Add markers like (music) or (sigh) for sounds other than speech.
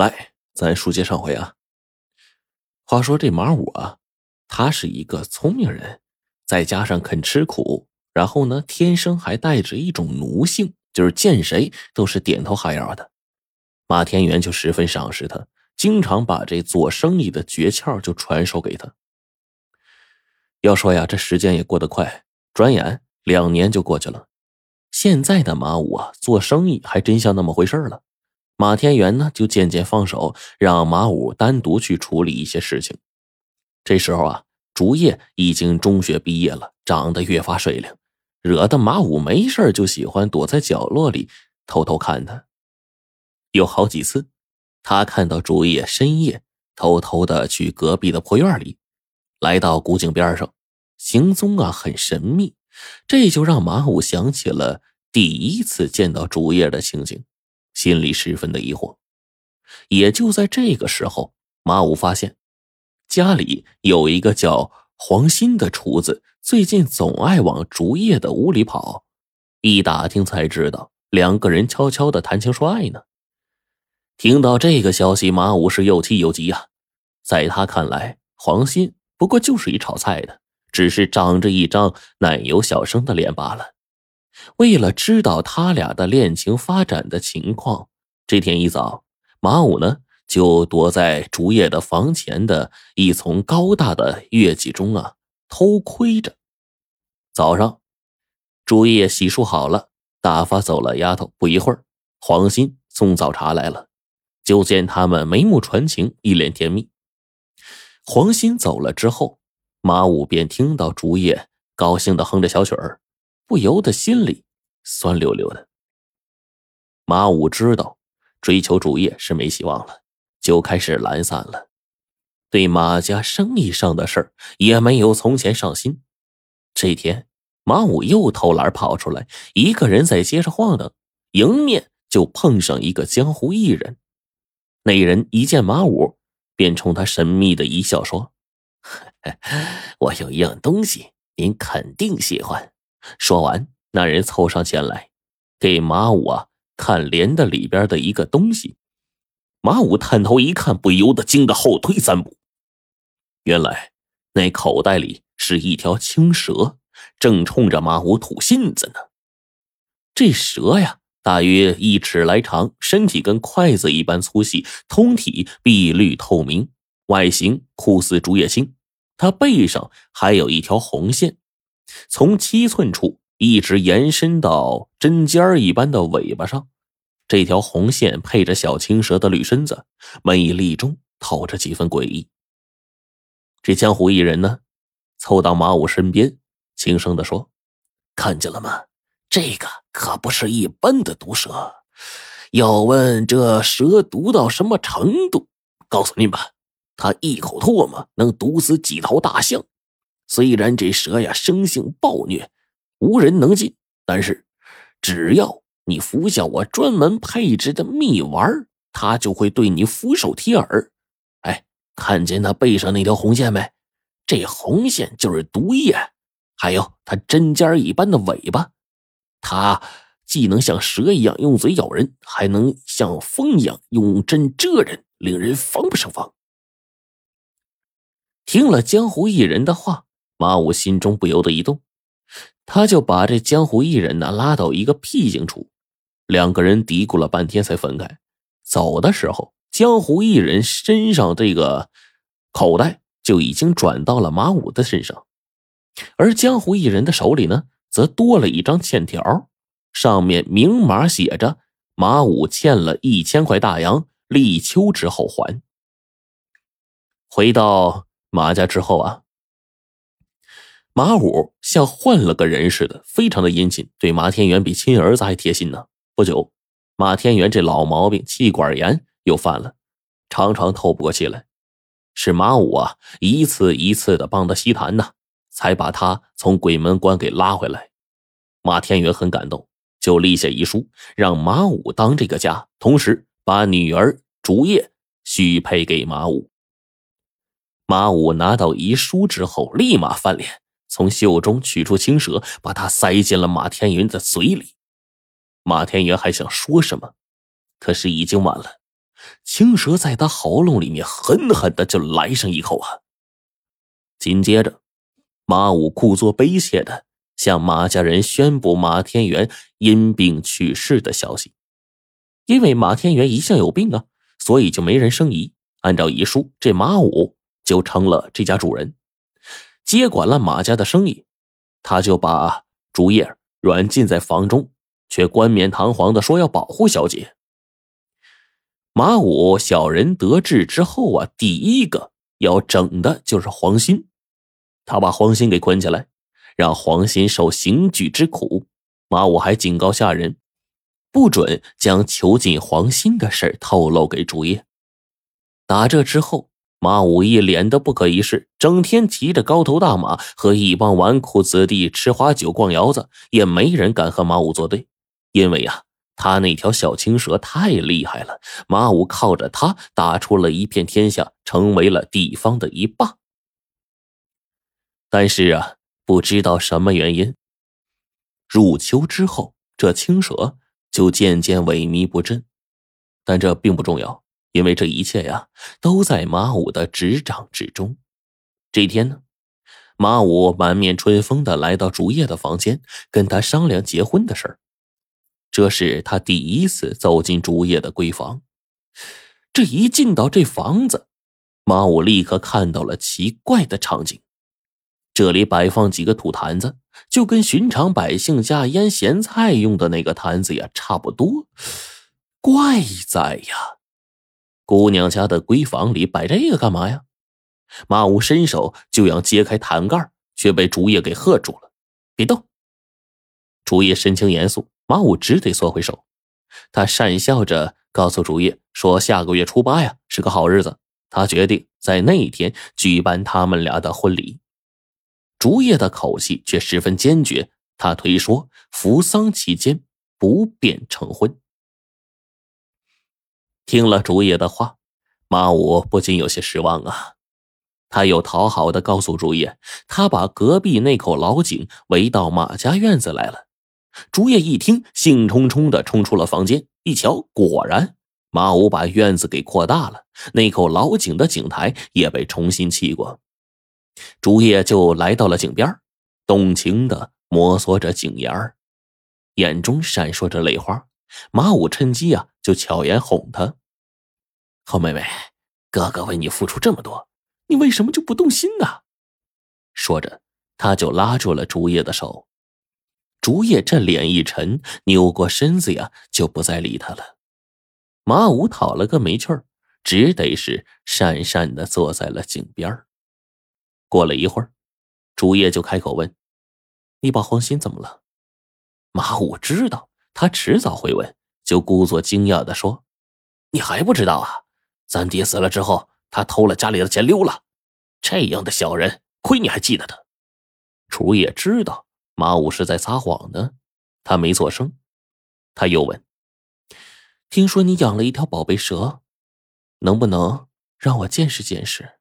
来，咱书接上回啊。话说这马武啊，他是一个聪明人，再加上肯吃苦，然后呢，天生还带着一种奴性，就是见谁都是点头哈腰的。马天元就十分赏识他，经常把这做生意的诀窍就传授给他。要说呀，这时间也过得快，转眼两年就过去了。现在的马武啊，做生意还真像那么回事了。马天元呢，就渐渐放手，让马武单独去处理一些事情。这时候啊，竹叶已经中学毕业了，长得越发水灵，惹得马武没事就喜欢躲在角落里偷偷看他。有好几次，他看到竹叶深夜偷偷的去隔壁的破院里，来到古井边上，行踪啊很神秘，这就让马武想起了第一次见到竹叶的情景。心里十分的疑惑，也就在这个时候，马武发现家里有一个叫黄鑫的厨子，最近总爱往竹叶的屋里跑。一打听才知道，两个人悄悄的谈情说爱呢。听到这个消息，马武是又气又急呀。在他看来，黄鑫不过就是一炒菜的，只是长着一张奶油小生的脸罢了。为了知道他俩的恋情发展的情况，这天一早，马武呢就躲在竹叶的房前的一丛高大的月季中啊偷窥着。早上，竹叶洗漱好了，打发走了丫头。不一会儿，黄鑫送早茶来了，就见他们眉目传情，一脸甜蜜。黄鑫走了之后，马武便听到竹叶高兴的哼着小曲儿。不由得心里酸溜溜的。马武知道追求主业是没希望了，就开始懒散了，对马家生意上的事儿也没有从前上心。这天，马武又偷懒跑出来，一个人在街上晃荡，迎面就碰上一个江湖艺人。那人一见马武，便冲他神秘的一笑，说：“ (laughs) 我有一样东西，您肯定喜欢。”说完，那人凑上前来，给马武啊看连的里边的一个东西。马武探头一看，不由得惊得后退三步。原来那口袋里是一条青蛇，正冲着马武吐信子呢。这蛇呀，大约一尺来长，身体跟筷子一般粗细，通体碧绿透明，外形酷似竹叶青。它背上还有一条红线。从七寸处一直延伸到针尖一般的尾巴上，这条红线配着小青蛇的绿身子，美丽中透着几分诡异。这江湖艺人呢，凑到马武身边，轻声的说：“看见了吗？这个可不是一般的毒蛇。要问这蛇毒到什么程度，告诉您吧，它一口唾沫能毒死几头大象。”虽然这蛇呀生性暴虐，无人能近，但是只要你服下我专门配置的蜜丸，它就会对你俯首帖耳。哎，看见它背上那条红线没？这红线就是毒液。还有它针尖一般的尾巴，它既能像蛇一样用嘴咬人，还能像风一样用针蛰人，令人防不胜防。听了江湖艺人的话。马武心中不由得一动，他就把这江湖艺人呢拉到一个僻静处，两个人嘀咕了半天才分开。走的时候，江湖艺人身上这个口袋就已经转到了马武的身上，而江湖艺人的手里呢，则多了一张欠条，上面明码写着马武欠了一千块大洋，立秋之后还。回到马家之后啊。马武像换了个人似的，非常的殷勤，对马天元比亲儿子还贴心呢。不久，马天元这老毛病气管炎又犯了，常常透不过气来。是马武啊，一次一次的帮他吸痰呢，才把他从鬼门关给拉回来。马天元很感动，就立下遗书，让马武当这个家，同时把女儿竹叶许配给马武。马武拿到遗书之后，立马翻脸。从袖中取出青蛇，把它塞进了马天元的嘴里。马天元还想说什么，可是已经晚了。青蛇在他喉咙里面狠狠的就来上一口啊！紧接着，马武故作悲切的向马家人宣布马天元因病去世的消息。因为马天元一向有病啊，所以就没人生疑。按照遗书，这马武就成了这家主人，接管了马家的生意。他就把竹叶软禁在房中，却冠冕堂皇的说要保护小姐。马武小人得志之后啊，第一个要整的就是黄鑫。他把黄鑫给捆起来，让黄鑫受刑具之苦。马武还警告下人，不准将囚禁黄鑫的事透露给竹叶。打这之后，马武一脸的不可一世，整天骑着高头大马和一帮纨绔子弟吃花酒逛窑子，也没人敢和马武作对，因为呀。他那条小青蛇太厉害了，马武靠着他打出了一片天下，成为了地方的一霸。但是啊，不知道什么原因，入秋之后，这青蛇就渐渐萎靡不振。但这并不重要，因为这一切呀，都在马武的执掌之中。这天呢，马武满面春风的来到竹叶的房间，跟他商量结婚的事儿。这是他第一次走进竹叶的闺房。这一进到这房子，马武立刻看到了奇怪的场景。这里摆放几个土坛子，就跟寻常百姓家腌咸菜用的那个坛子呀差不多。怪在呀，姑娘家的闺房里摆这个干嘛呀？马武伸手就要揭开坛盖，却被竹叶给喝住了：“别动！”竹叶神情严肃。马武只得缩回手，他讪笑着告诉竹叶说：“下个月初八呀，是个好日子，他决定在那一天举办他们俩的婚礼。”竹叶的口气却十分坚决，他推说扶丧期间不便成婚。听了竹叶的话，马武不禁有些失望啊。他又讨好的告诉竹叶，他把隔壁那口老井围到马家院子来了。竹叶一听，兴冲冲的冲出了房间。一瞧，果然，马武把院子给扩大了，那口老井的井台也被重新砌过。竹叶就来到了井边，动情的摩挲着井沿儿，眼中闪烁着泪花。马武趁机啊，就巧言哄他：“好妹妹，哥哥为你付出这么多，你为什么就不动心呢？”说着，他就拉住了竹叶的手。竹叶这脸一沉，扭过身子呀，就不再理他了。马武讨了个没趣儿，只得是讪讪的坐在了井边过了一会儿，竹叶就开口问：“你把黄鑫怎么了？”马武知道他迟早会问，就故作惊讶的说：“你还不知道啊？三爹死了之后，他偷了家里的钱溜了。这样的小人，亏你还记得他。”竹叶知道。马武是在撒谎呢，他没做声。他又问：“听说你养了一条宝贝蛇，能不能让我见识见识？”